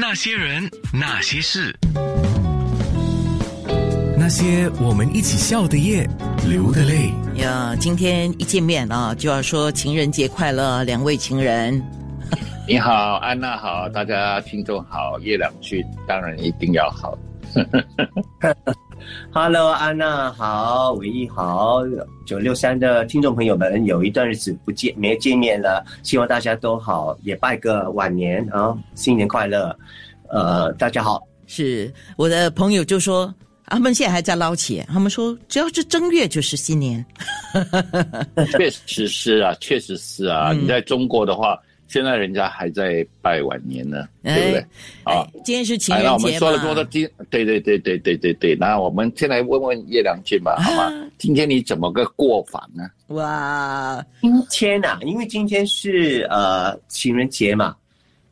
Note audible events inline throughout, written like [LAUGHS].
那些人，那些事，那些我们一起笑的夜，流的泪。呀，今天一见面啊，就要说情人节快乐，两位情人。你好，安娜好，大家听众好，叶良俊当然一定要好。[LAUGHS] Hello，安娜好，伟一好，九六三的听众朋友们，有一段日子不见没见面了，希望大家都好，也拜个晚年啊，新年快乐。呃，大家好，是我的朋友就说，他们现在还在捞钱，他们说只要是正月就是新年。[LAUGHS] 确实是啊，确实是啊。嗯你在中国的话，现在人家还在拜晚年呢，对不对？哎啊，今天是情人节那我们说了多的，今，对对对对对对对。那我们先来问问叶良俊吧，好吗？啊今天你怎么个过法呢？哇，今天呐、因为今天是呃情人节嘛，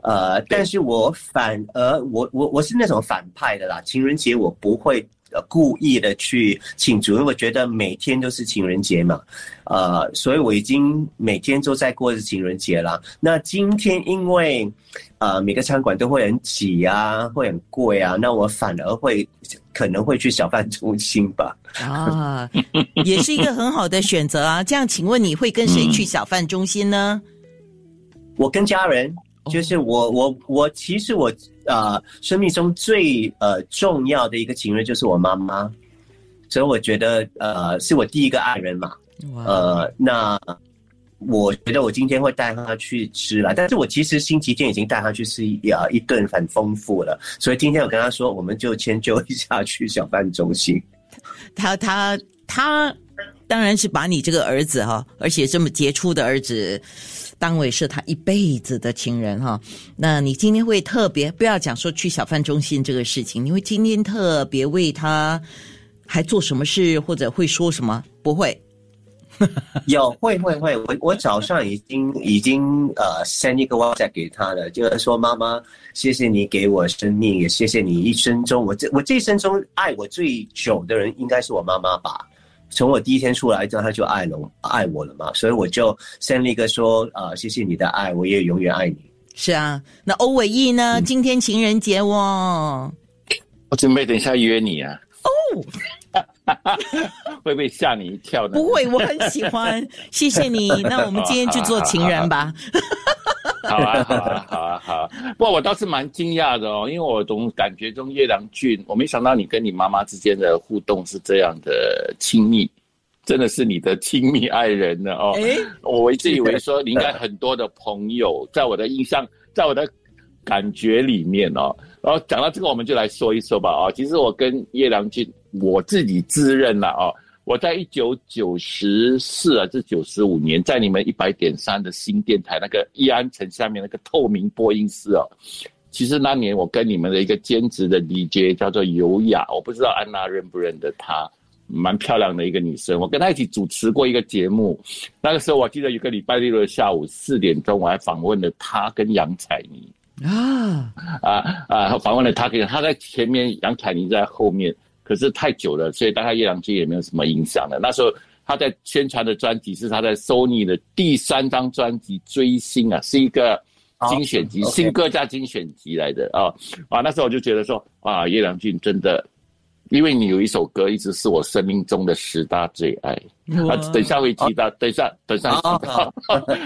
呃，但是我反而我我我是那种反派的啦，情人节我不会。呃，故意的去庆祝，因为我觉得每天都是情人节嘛，呃，所以我已经每天都在过着情人节了。那今天因为呃每个餐馆都会很挤啊，会很贵啊，那我反而会可能会去小贩中心吧。啊，也是一个很好的选择啊。这样，请问你会跟谁去小贩中心呢？我跟家人，就是我我我，其实我呃生命中最呃重要的一个情人就是我妈妈，所以我觉得呃是我第一个爱人嘛，呃那我觉得我今天会带她去吃了，但是我其实星期天已经带她去吃一呃一顿很丰富了，所以今天我跟她说，我们就迁就一下去小贩中心。他他他当然是把你这个儿子哈，而且这么杰出的儿子，当为是他一辈子的情人哈。那你今天会特别不要讲说去小贩中心这个事情，你会今天特别为他还做什么事，或者会说什么？不会，[LAUGHS] 有会会会，我我早上已经已经呃 send 一个 WhatsApp 给他了，就是说妈妈，谢谢你给我生命，也谢谢你一生中我这我这一生中爱我最久的人应该是我妈妈吧。从我第一天出来之后，他就爱了我爱我了嘛，所以我就了一个说呃谢谢你的爱，我也永远爱你。是啊。那欧伟毅呢？今天情人节哦，我准备等一下约你啊。哦，[LAUGHS] 会不会吓你一跳呢？不会，我很喜欢，谢谢你。那我们今天就做情人吧。[LAUGHS] 好啊，好啊，好啊，好啊。不过我倒是蛮惊讶的哦，因为我总感觉中叶良俊，我没想到你跟你妈妈之间的互动是这样的亲密，真的是你的亲密爱人呢哦。哎，我一直以为说你应该很多的朋友，在我的印象，在我的感觉里面哦。然后讲到这个，我们就来说一说吧哦。其实我跟叶良俊，我自己自认了哦。我在一九九十四啊，至九十五年，在你们一百点三的新电台那个义安城下面那个透明播音室哦，其实那年我跟你们的一个兼职的 DJ 叫做尤雅，我不知道安娜认不认得她，蛮漂亮的一个女生，我跟她一起主持过一个节目，那个时候我记得有个礼拜六的下午四点钟，我还访问了她跟杨采妮。啊，啊啊，访问了她跟她在前面，杨采妮在后面，可是太久了，所以大概叶良俊也没有什么影响了。那时候他在宣传的专辑是他在 Sony 的第三张专辑《追星》啊，是一个精选集，新歌加精选集来的啊啊，那时候我就觉得说啊，叶良俊真的。因为你有一首歌一直是我生命中的十大最爱啊，等一下会提到，等一下，等一下好提到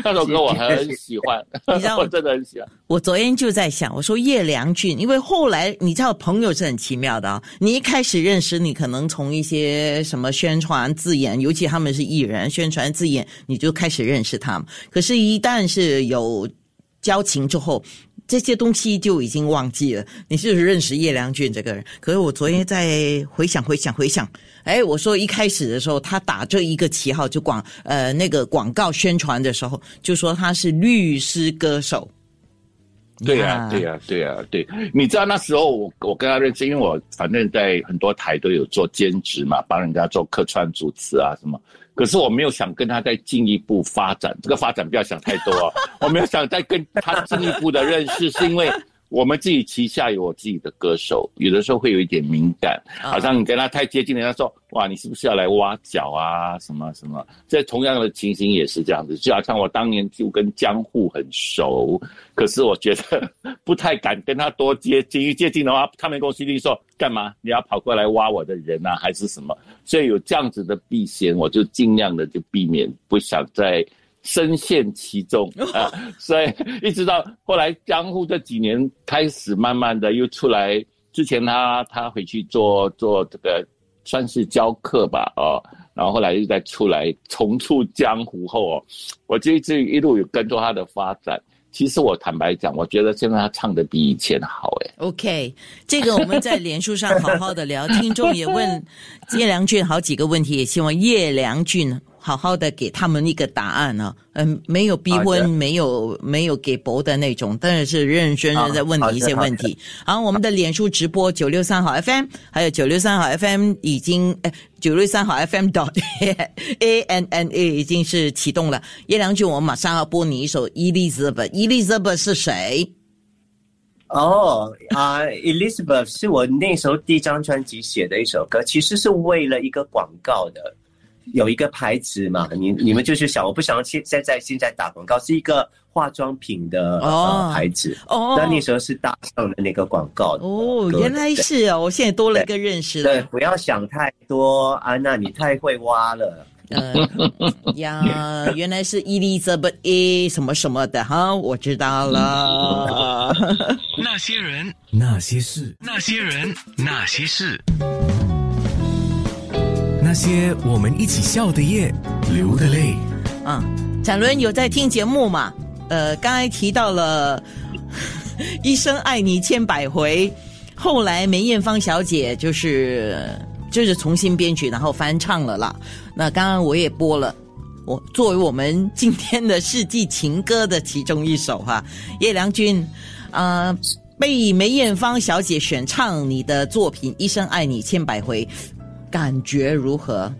那首歌我很喜欢，你知道 [LAUGHS] 我真的很喜欢。我昨天就在想，我说叶良俊，因为后来你知道朋友是很奇妙的啊。你一开始认识你，可能从一些什么宣传字眼，尤其他们是艺人，宣传字眼，你就开始认识他们。可是，一旦是有交情之后，这些东西就已经忘记了。你是不是认识叶良俊这个人？可是我昨天在回想、回想、回想，哎，我说一开始的时候，他打这一个旗号，就广呃那个广告宣传的时候，就说他是律师歌手。对呀、对呀、对呀、对。你知道那时候我我跟他认识，因为我反正在很多台都有做兼职嘛，帮人家做客串主持啊什么。可是我没有想跟他再进一步发展，这个发展不要想太多哦。我没有想再跟他进一步的认识，是因为我们自己旗下有我自己的歌手，有的时候会有一点敏感，好像你跟他太接近了，他说哇，你是不是要来挖角啊？什么什么？这同样的情形也是这样子，就好像我当年就跟江户很熟，可是我觉得不太敢跟他多接近，一接近的话，他们公司一定说干嘛？你要跑过来挖我的人啊，还是什么？所以有这样子的避嫌，我就尽量的就避免，不想再。深陷其中 [LAUGHS] 啊，所以一直到后来江户这几年开始慢慢的又出来，之前他他回去做做这个算是教课吧，哦，然后后来又再出来重出江湖后哦，我就一直一路有跟着他的发展。其实我坦白讲，我觉得现在他唱的比以前好哎。OK，这个我们在连书上好好的聊，[LAUGHS] 听众也问叶良俊好几个问题，也希望叶良俊。好好的给他们一个答案呢，嗯，没有逼婚，没有没有给博的那种，但是是认认真真在问你一些问题。好，我们的脸书直播九六三号 FM，还有九六三号 FM 已经，哎，九六三号 FM dot [LAUGHS] A N N A 已经是启动了。叶良俊，我们马上要播你一首 Elizabeth，Elizabeth 是谁？哦啊，Elizabeth 是我那时候第一张专辑写的一首歌，其实是为了一个广告的。有一个牌子嘛，你你们就是想，我不想要现现在现在打广告，是一个化妆品的牌子。哦，那那时候是搭上的那个广告。哦，原来是哦，我现在多了一个认识。对，不要想太多，安娜，你太会挖了。[LAUGHS] 呀，原来是 Elizabeth A 什么什么的哈，我知道了。[LAUGHS] 那些人，那些事，那些人，那些事。那些我们一起笑的夜，流的泪。啊，展伦有在听节目嘛？呃，刚才提到了《[LAUGHS] 一生爱你千百回》，后来梅艳芳小姐就是就是重新编曲，然后翻唱了啦。那刚刚我也播了，我作为我们今天的世纪情歌的其中一首哈，叶良君啊，被梅艳芳小姐选唱你的作品《一生爱你千百回》。感觉如何？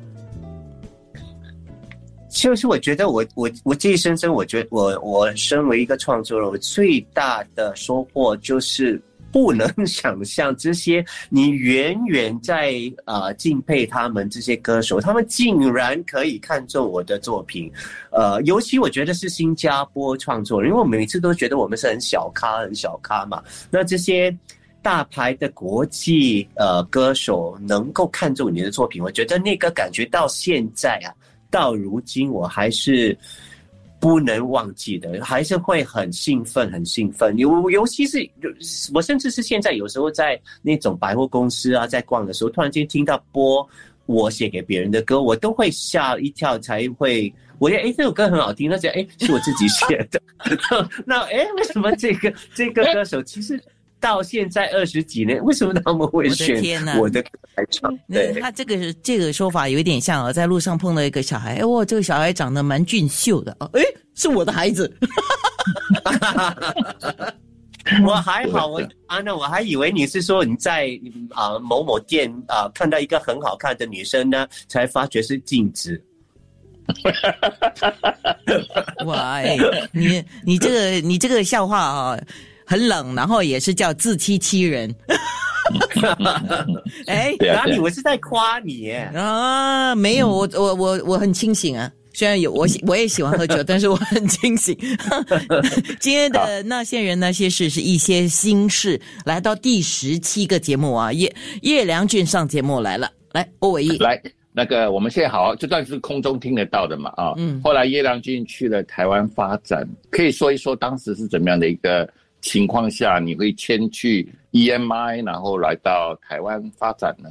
就是我觉得，我我我这一生生，我觉得我我身为一个创作人，我最大的收获就是不能想象这些你远远在啊敬佩他们这些歌手，他们竟然可以看中我的作品。呃，尤其我觉得是新加坡创作人，因为我每次都觉得我们是很小咖，很小咖嘛。那这些。大牌的国际呃歌手能够看中你的作品，我觉得那个感觉到现在啊，到如今我还是不能忘记的，还是会很兴奋，很兴奋。尤尤其是我甚至是现在有时候在那种百货公司啊，在逛的时候，突然间听到播我写给别人的歌，我都会吓一跳，才会我觉得哎这首歌很好听，那且哎是我自己写的，[LAUGHS] 那哎为什么这个这个歌手其实。到现在二十几年，为什么他们会选我的来唱？对，他这个这个说法有点像啊，在路上碰到一个小孩，哇，这个小孩长得蛮俊秀的哦，哎，是我的孩子。[LAUGHS] 我还好，我安娜，我还以为你是说你在啊某某店啊看到一个很好看的女生呢，才发觉是镜子。[LAUGHS] 哇，你你这个你这个笑话啊。很冷，然后也是叫自欺欺人。[LAUGHS] 哎，哪里？我是在夸你啊！没有，我我我我很清醒啊。虽然有我我也喜欢喝酒，[LAUGHS] 但是我很清醒。今天的那些人那些事是一些心事，来到第十七个节目啊，叶叶良俊上节目来了。来，欧伟毅，来那个我们现在好，这段是空中听得到的嘛？啊，嗯。后来叶良俊去了台湾发展，可以说一说当时是怎么样的一个？情况下，你会迁去 EMI，然后来到台湾发展呢？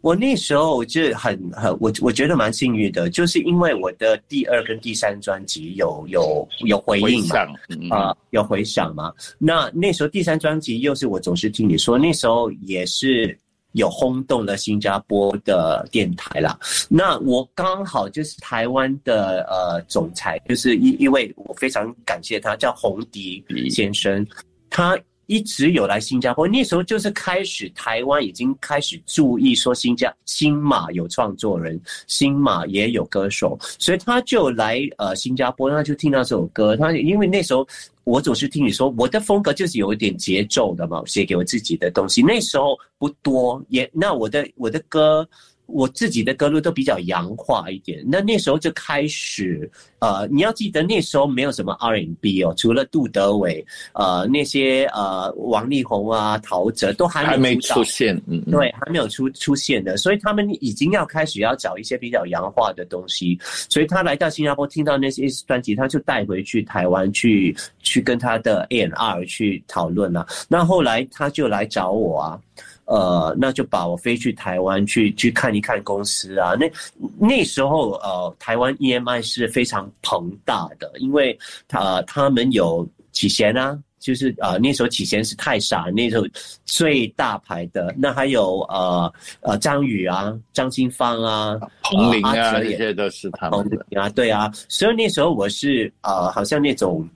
我那时候就很很，我我觉得蛮幸运的，就是因为我的第二跟第三专辑有有有回应嘛，啊，有回响嘛。那那时候第三专辑又是我总是听你说，那时候也是。有轰动了新加坡的电台啦。那我刚好就是台湾的呃总裁，就是一一位我非常感谢他，叫洪迪先生。他一直有来新加坡，那时候就是开始台湾已经开始注意说新加新马有创作人，新马也有歌手，所以他就来呃新加坡，他就听到这首歌，他因为那时候我总是听你说我的风格就是有一点节奏的嘛，写给我自己的东西，那时候不多，也那我的我的歌。我自己的歌路都比较洋化一点，那那时候就开始，呃，你要记得那时候没有什么 R&B 哦，除了杜德伟，呃，那些呃王力宏啊、陶喆都还没出现，嗯，对，还没有出出现的，所以他们已经要开始要找一些比较洋化的东西，所以他来到新加坡听到那些专辑，他就带回去台湾去去跟他的 A&R 去讨论了，那后来他就来找我啊。呃，那就把我飞去台湾去去看一看公司啊。那那时候呃，台湾 EMI 是非常庞大的，因为他他们有启贤啊，就是啊那时候启贤是太傻，那时候最大牌的。那还有呃呃张宇啊，张清芳啊，彭羚啊，这些都是他们啊，对啊。所以那时候我是呃，好像那种。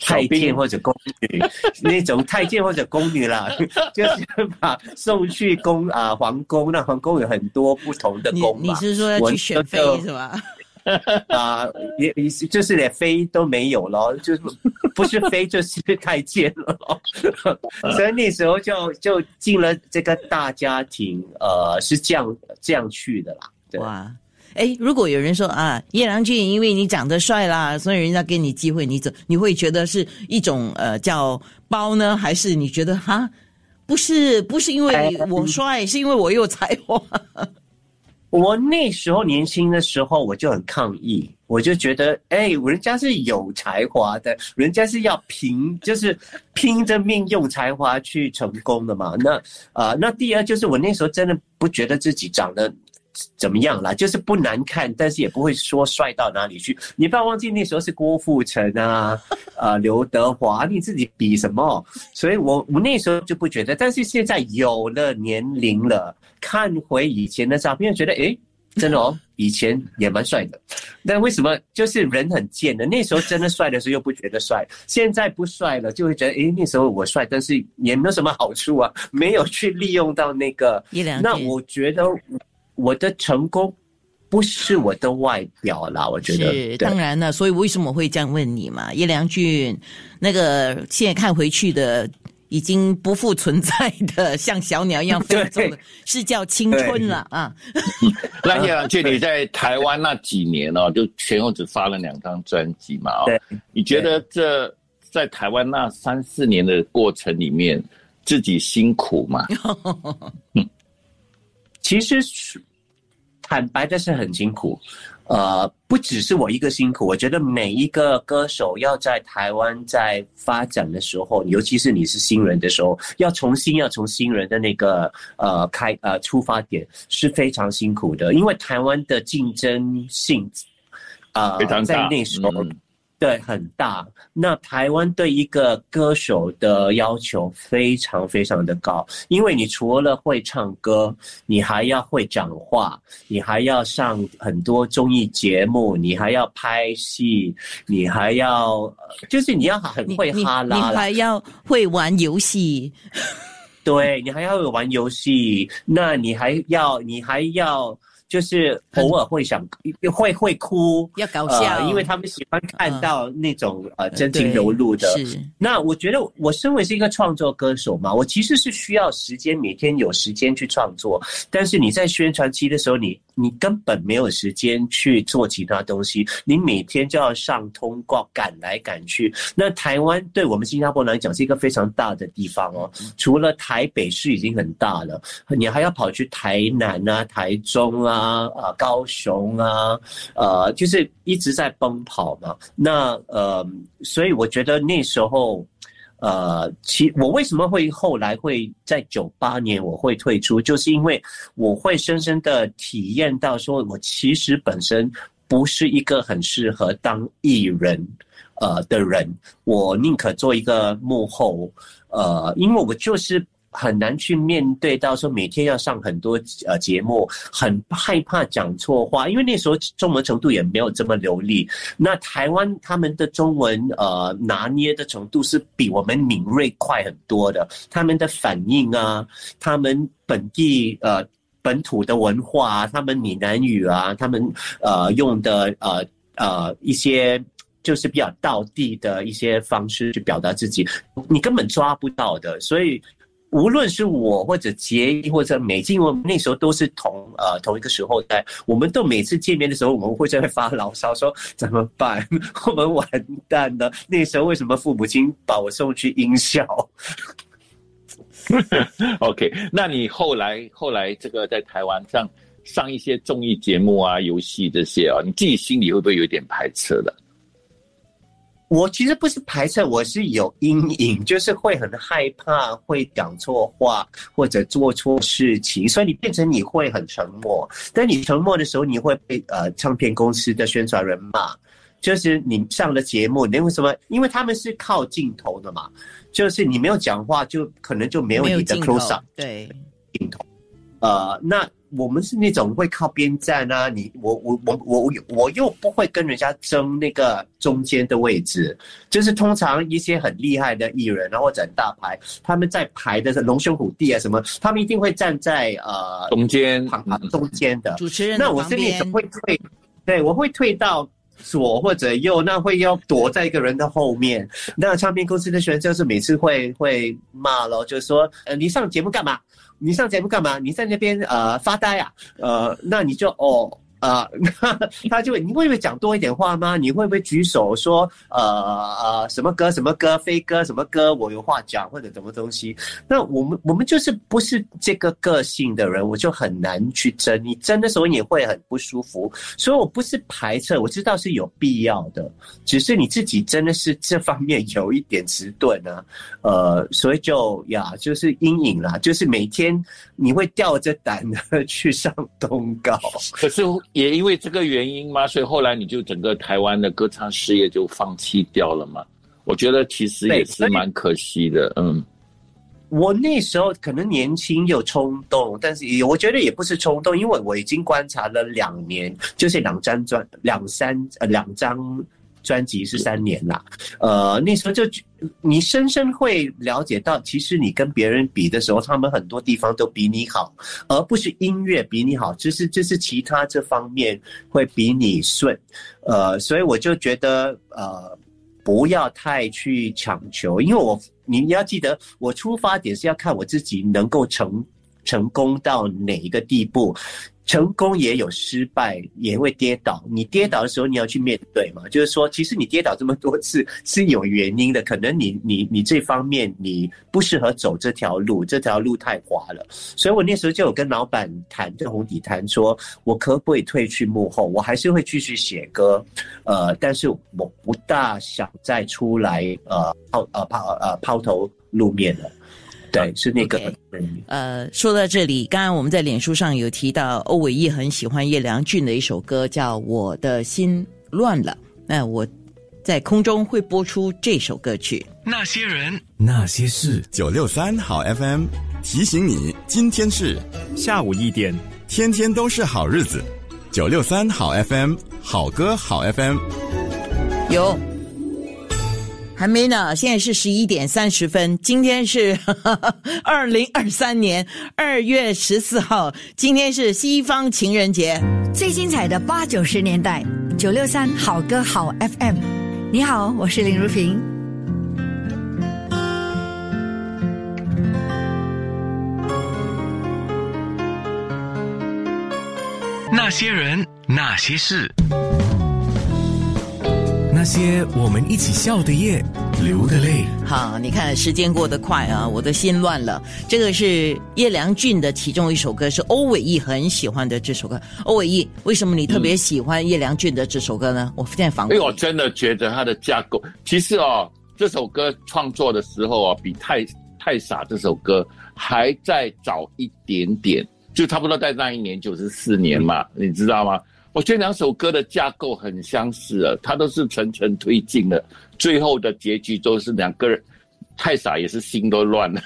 太监或者宫女，那种太监或者宫女啦，[LAUGHS] 就是把送去宫啊皇宫，那皇宫有很多不同的宫嘛。你是说要去选妃是吧？啊，也也就是连妃都没有了，就是不是妃就是太监了。[LAUGHS] 所以那时候就就进了这个大家庭，呃，是这样这样去的啦。哇。哎，如果有人说啊，叶良俊，因为你长得帅啦，所以人家给你机会，你怎你会觉得是一种呃叫包呢，还是你觉得哈，不是不是因为我帅，是因为我有才华？我那时候年轻的时候，我就很抗议，我就觉得，哎，人家是有才华的，人家是要拼就是拼着命用才华去成功的嘛。那啊，那第二就是我那时候真的不觉得自己长得。怎么样啦？就是不难看，但是也不会说帅到哪里去。你不要忘记那时候是郭富城啊，[LAUGHS] 呃，刘德华，你自己比什么？所以我我那时候就不觉得，但是现在有了年龄了，看回以前的照片，觉得哎，真的哦，[LAUGHS] 以前也蛮帅的。但为什么就是人很贱的？那时候真的帅的时候又不觉得帅，现在不帅了就会觉得哎，那时候我帅，但是也没有什么好处啊，没有去利用到那个。那我觉得。我的成功不是我的外表啦，我觉得是当然了。所以为什么会这样问你嘛？叶良俊，那个现在看回去的已经不复存在的，像小鸟一样飞走的，[LAUGHS] 是叫青春了啊。[LAUGHS] 那叶良俊，你在台湾那几年哦，就前后只发了两张专辑嘛？哦，[LAUGHS] 你觉得这在台湾那三四年的过程里面，自己辛苦吗？其实是。坦白的是很辛苦，呃，不只是我一个辛苦，我觉得每一个歌手要在台湾在发展的时候，尤其是你是新人的时候，要重新要从新人的那个呃开呃出发点是非常辛苦的，因为台湾的竞争性啊在那时候。对，很大。那台湾对一个歌手的要求非常非常的高，因为你除了会唱歌，你还要会讲话，你还要上很多综艺节目，你还要拍戏，你还要就是你要很会哈拉，你还要会玩游戏，对你还要玩游戏，那你还要你还要。就是偶尔会想，会会哭，要搞笑，因为他们喜欢看到那种呃真情流露的。是。那我觉得我身为是一个创作歌手嘛，我其实是需要时间，每天有时间去创作。但是你在宣传期的时候，你你根本没有时间去做其他东西，你每天就要上通告，赶来赶去。那台湾对我们新加坡来讲是一个非常大的地方哦，除了台北市已经很大了，你还要跑去台南啊、台中啊。啊啊，高雄啊，呃，就是一直在奔跑嘛。那呃，所以我觉得那时候，呃，其我为什么会后来会在九八年我会退出，就是因为我会深深的体验到，说我其实本身不是一个很适合当艺人呃的人，我宁可做一个幕后，呃，因为我就是。很难去面对到说每天要上很多呃节目，很害怕讲错话，因为那时候中文程度也没有这么流利。那台湾他们的中文呃拿捏的程度是比我们敏锐快很多的，他们的反应啊，他们本地呃本土的文化啊，他们闽南语啊，他们呃用的呃呃一些。就是比较道地的一些方式去表达自己，你根本抓不到的。所以，无论是我或者杰一或者美静，我们那时候都是同呃同一个时候在，我们都每次见面的时候，我们会在发牢骚说怎么办？[LAUGHS] 我们完蛋了。那时候为什么父母亲把我送去音校？[LAUGHS] OK，那你后来后来这个在台湾上上一些综艺节目啊、游戏这些啊，你自己心里会不会有点排斥的？我其实不是排斥，我是有阴影，就是会很害怕会讲错话或者做错事情，所以你变成你会很沉默。但你沉默的时候，你会被呃唱片公司的宣传人骂，就是你上了节目，你为什么？因为他们是靠镜头的嘛，就是你没有讲话，就可能就没有你的 close up，对镜头，呃，那。我们是那种会靠边站啊，你我我我我我又不会跟人家争那个中间的位置，就是通常一些很厉害的艺人啊或者大牌，他们在排的是龙兄虎弟啊什么，他们一定会站在呃中间旁中间的。主持人。那我是那种会退，对我会退到左或者右，那会要躲在一个人的后面。那唱片公司的学生就是每次会会骂咯，就是说呃你上节目干嘛？你上节目干嘛？你在那边呃发呆啊？呃，那你就哦。啊，[LAUGHS] 他就会，你会不会讲多一点话吗？你会不会举手说，呃呃，什么歌什么歌，飞歌什么歌，我有话讲或者什么东西？那我们我们就是不是这个个性的人，我就很难去争。你争的时候你会很不舒服，所以我不是排斥，我知道是有必要的，只是你自己真的是这方面有一点迟钝啊，呃，所以就呀，就是阴影啦，就是每天你会吊着胆的去上通告，可是。也因为这个原因嘛？所以后来你就整个台湾的歌唱事业就放弃掉了嘛？我觉得其实也是蛮可惜的。嗯，我那时候可能年轻又冲动，但是也我觉得也不是冲动，因为我已经观察了两年，就是两张专两三呃两张。专辑是三年啦，呃，那时候就你深深会了解到，其实你跟别人比的时候，他们很多地方都比你好，而不是音乐比你好，就是就是其他这方面会比你顺，呃，所以我就觉得呃，不要太去强求，因为我你要记得，我出发点是要看我自己能够成成功到哪一个地步。成功也有失败，也会跌倒。你跌倒的时候，你要去面对嘛。就是说，其实你跌倒这么多次是有原因的，可能你你你这方面你不适合走这条路，这条路太滑了。所以我那时候就有跟老板谈，跟红底谈，说我可不可以退去幕后，我还是会继续写歌，呃，但是我不大想再出来，呃，抛呃抛呃抛头露面了。对，是那个。呃，说到这里，刚刚我们在脸书上有提到，欧伟毅很喜欢叶良俊的一首歌，叫《我的心乱了》。那我在空中会播出这首歌曲。那些人，那些事，九六三好 FM 提醒你，今天是下午一点，天天都是好日子。九六三好 FM，好歌好 FM，有。还没呢，现在是十一点三十分。今天是 [LAUGHS] 二零二三年二月十四号，今天是西方情人节。最精彩的八九十年代，九六三好歌好 FM。你好，我是林如萍。那些人，那些事。那些我们一起笑的夜，流的泪。好，你看时间过得快啊，我的心乱了。这个是叶良俊的其中一首歌，是欧伟毅很喜欢的这首歌。欧伟毅，为什么你特别喜欢叶良俊的这首歌呢？我现在访问。因为我真的觉得他的架构，其实哦，这首歌创作的时候啊，比《太太傻》这首歌还在早一点点，就差不多在那一年九十四年嘛，你知道吗？我觉得两首歌的架构很相似啊，它都是层层推进的，最后的结局都是两个人太傻也是心都乱了，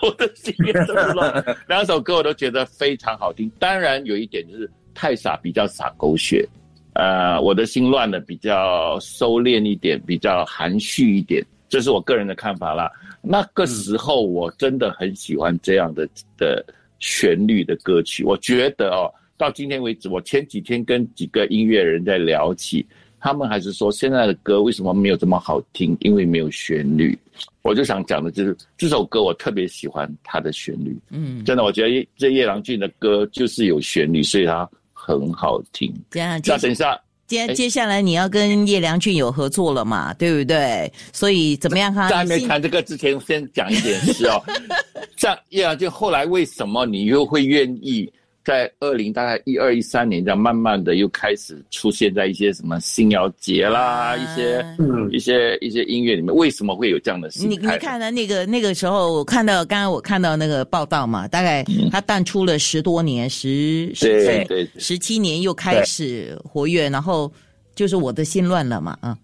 我的心也都乱。两首歌我都觉得非常好听。当然有一点就是太傻比较洒狗血，呃，我的心乱了比较收敛一点，比较含蓄一点，这是我个人的看法啦。那个时候我真的很喜欢这样的的旋律的歌曲。我觉得哦，到今天为止，我前几天跟几个音乐人在聊起。他们还是说现在的歌为什么没有这么好听？因为没有旋律。我就想讲的就是这首歌，我特别喜欢它的旋律。嗯，真的，我觉得这叶良俊的歌就是有旋律，所以它很好听。这样，那等一下，接接下来你要跟叶良俊有合作了嘛？对不对？所以怎么样？哈，在还没谈这个之前，先讲一点事哦。[LAUGHS] 像叶良俊后来为什么你又会愿意？在二零大概一二一三年，这样慢慢的又开始出现在一些什么星耀节啦，一些嗯一些一些音乐里面，为什么会有这样的心态？你你看呢？那个那个时候，我看到刚刚我看到那个报道嘛，大概他淡出了十多年，十十对十七年又开始活跃，然后就是我的心乱了嘛，啊，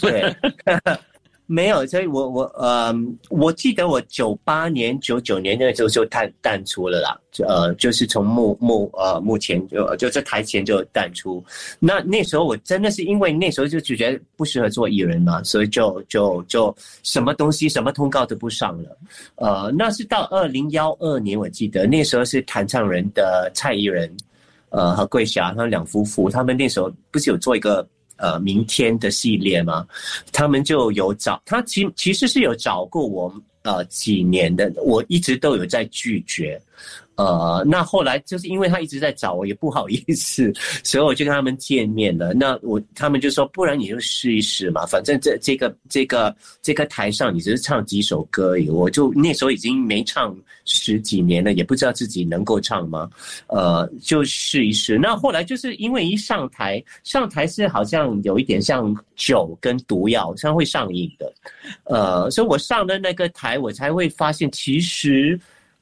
对。[LAUGHS] 没有，所以我我呃，我记得我九八年、九九年那个时候就淡淡出了啦，呃，就是从幕幕呃幕前就就在台前就淡出。那那时候我真的是因为那时候就就觉得不适合做艺人嘛，所以就就就什么东西什么通告都不上了。呃，那是到二零幺二年，我记得那时候是弹唱人的蔡依仁，呃和桂霞他们两夫妇，他们那时候不是有做一个。呃，明天的系列吗，他们就有找他，其其实是有找过我呃几年的，我一直都有在拒绝。呃，那后来就是因为他一直在找我，也不好意思，所以我就跟他们见面了。那我他们就说，不然你就试一试嘛，反正这这个这个这个台上你只是唱几首歌而已。我就那时候已经没唱十几年了，也不知道自己能够唱吗？呃，就试一试。那后来就是因为一上台，上台是好像有一点像酒跟毒药，像会上瘾的。呃，所以我上了那个台，我才会发现其实。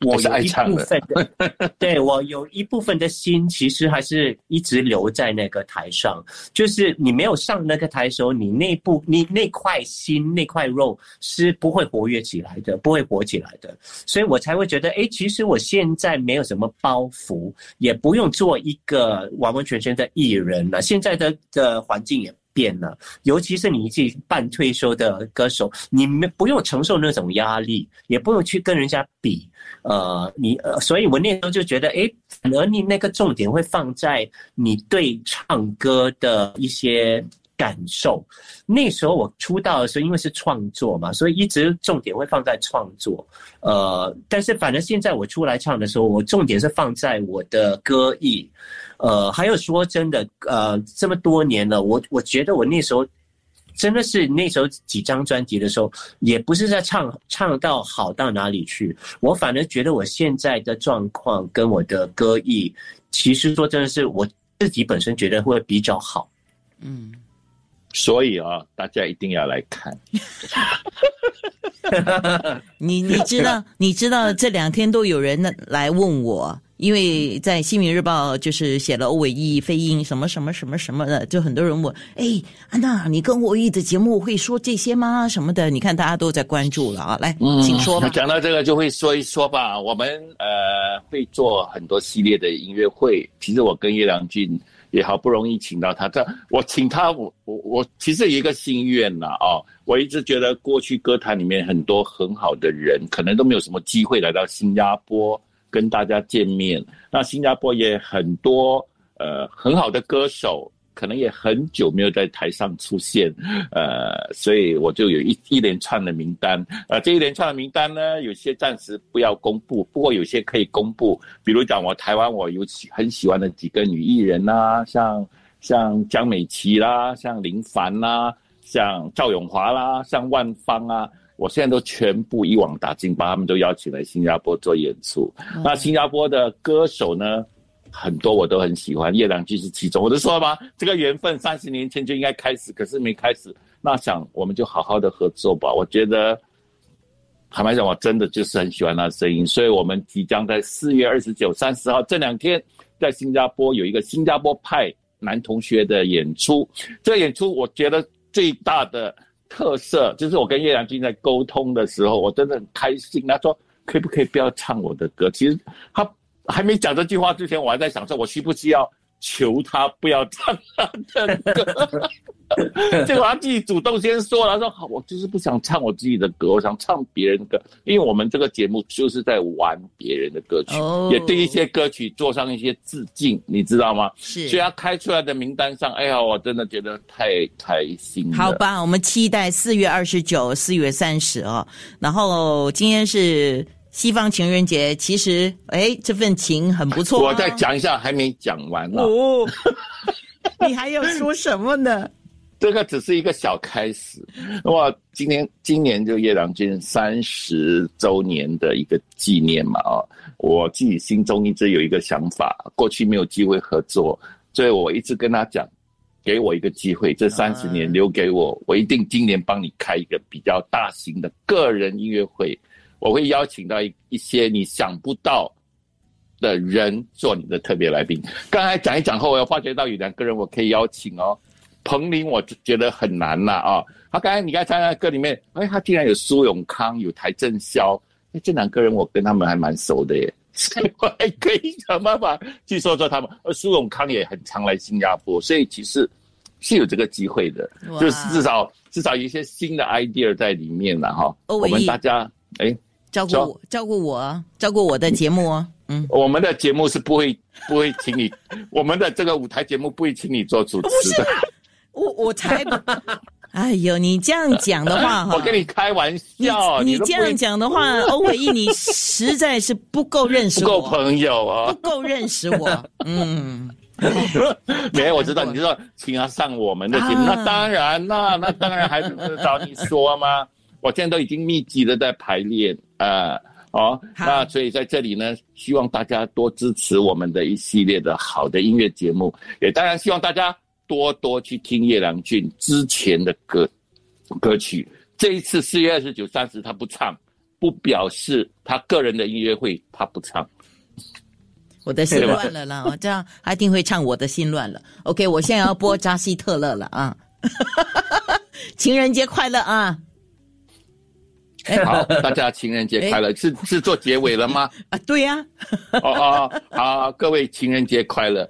我有一部分的，[LAUGHS] 对我有一部分的心，其实还是一直留在那个台上。就是你没有上那个台的时候，你那部你那块心那块肉是不会活跃起来的，不会活起来的。所以我才会觉得，哎，其实我现在没有什么包袱，也不用做一个完完全全的艺人了。现在的的环境也。变了，尤其是你一半退休的歌手，你们不用承受那种压力，也不用去跟人家比，呃，你，呃，所以我那时候就觉得，哎，反而你那个重点会放在你对唱歌的一些感受。那时候我出道的时候，因为是创作嘛，所以一直重点会放在创作，呃，但是反正现在我出来唱的时候，我重点是放在我的歌艺。呃，还有说真的，呃，这么多年了，我我觉得我那时候真的是那时候几张专辑的时候，也不是在唱唱到好到哪里去，我反而觉得我现在的状况跟我的歌艺，其实说真的是我自己本身觉得会比较好，嗯，所以啊，大家一定要来看。[LAUGHS] 你你知道 [LAUGHS] 你知道这两天都有人来问我。因为在《新民日报》就是写了欧伟毅飞鹰什么什么什么什么的，就很多人问：哎，安娜，你跟欧伟毅的节目会说这些吗？什么的？你看大家都在关注了啊，来，请说吧。讲到这个就会说一说吧。我们呃会做很多系列的音乐会。其实我跟叶良俊也好不容易请到他，这我请他，我我我其实有一个心愿呐啊，我一直觉得过去歌坛里面很多很好的人，可能都没有什么机会来到新加坡。跟大家见面，那新加坡也很多呃很好的歌手，可能也很久没有在台上出现，呃，所以我就有一一连串的名单，呃，这一连串的名单呢，有些暂时不要公布，不过有些可以公布，比如讲我台湾我有喜很喜欢的几个女艺人呐，像像江美琪啦，像林凡啦，像赵永华啦，像万芳啊。我现在都全部一网打尽，把他们都邀请来新加坡做演出。那新加坡的歌手呢，很多我都很喜欢，叶良俊是其中。我就说吧，这个缘分三十年前就应该开始，可是没开始。那想我们就好好的合作吧。我觉得坦白讲，我真的就是很喜欢他的声音，所以我们即将在四月二十九、三十号这两天在新加坡有一个新加坡派男同学的演出。这个演出我觉得最大的。特色，就是我跟叶良君在沟通的时候，我真的很开心。他说可不可以不要唱我的歌？其实他还没讲这句话之前，我还在想说，我需不需要求他不要唱他的歌？[LAUGHS] 结果他自己主动先说了，他说好，我就是不想唱我自己的歌，我想唱别人的歌，因为我们这个节目就是在玩别人的歌曲，哦也对一些歌曲做上一些致敬，你知道吗？是所以他开出来的名单上，哎呀，我真的觉得太开心了。好吧，我们期待四月二十九、四月三十哦。然后今天是西方情人节，其实哎，这份情很不错、啊。我再讲一下，还没讲完呢、哦，[LAUGHS] 你还要说什么呢？这个只是一个小开始。哇，今年今年就叶良君三十周年的一个纪念嘛啊，我自己心中一直有一个想法，过去没有机会合作，所以我一直跟他讲，给我一个机会，这三十年留给我，我一定今年帮你开一个比较大型的个人音乐会，我会邀请到一一些你想不到。的人做你的特别来宾。刚才讲一讲后，我又发觉到有两个人我可以邀请哦。彭林我就觉得很难了啊。他刚才你刚才在那歌里面，哎，他竟然有苏永康，有台正宵，哎，这两个人我跟他们还蛮熟的耶，所以我还可以想办法去说说他们。而苏永康也很常来新加坡，所以其实是有这个机会的，就是至少至少有一些新的 idea 在里面了哈。我们大家哎。说照顾我，照顾我，照顾我的节目哦。嗯，我们的节目是不会不会请你，[LAUGHS] 我们的这个舞台节目不会请你做主持的。我我才不，[LAUGHS] 哎呦，你这样讲的话哈，[LAUGHS] 我跟你开玩你笑，你这样讲的话，欧伟毅，你实在是不够认识不够，朋友啊不。够认识我。嗯，没有，我知道你知道请他上我们的节目，啊那当然那，那当然还是找你说吗？我现在都已经密集的在排练啊。哦，好那所以在这里呢，希望大家多支持我们的一系列的好的音乐节目，也当然希望大家多多去听叶良俊之前的歌歌曲。这一次四月二十九、三十他不唱，不表示他个人的音乐会他不唱。我的心乱了啦，我这样他一定会唱我的心乱了。OK，我现在要播扎西特勒了啊，[LAUGHS] 情人节快乐啊！哎 [LAUGHS] 好，大家情人节快乐！是是做结尾了吗？[LAUGHS] 啊，对呀、[LAUGHS] 哦哦，好，各位情人节快乐，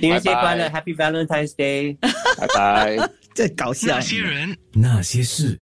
情人节快乐拜，Happy Valentine's Day。拜拜。在搞笑那。些人，那些事。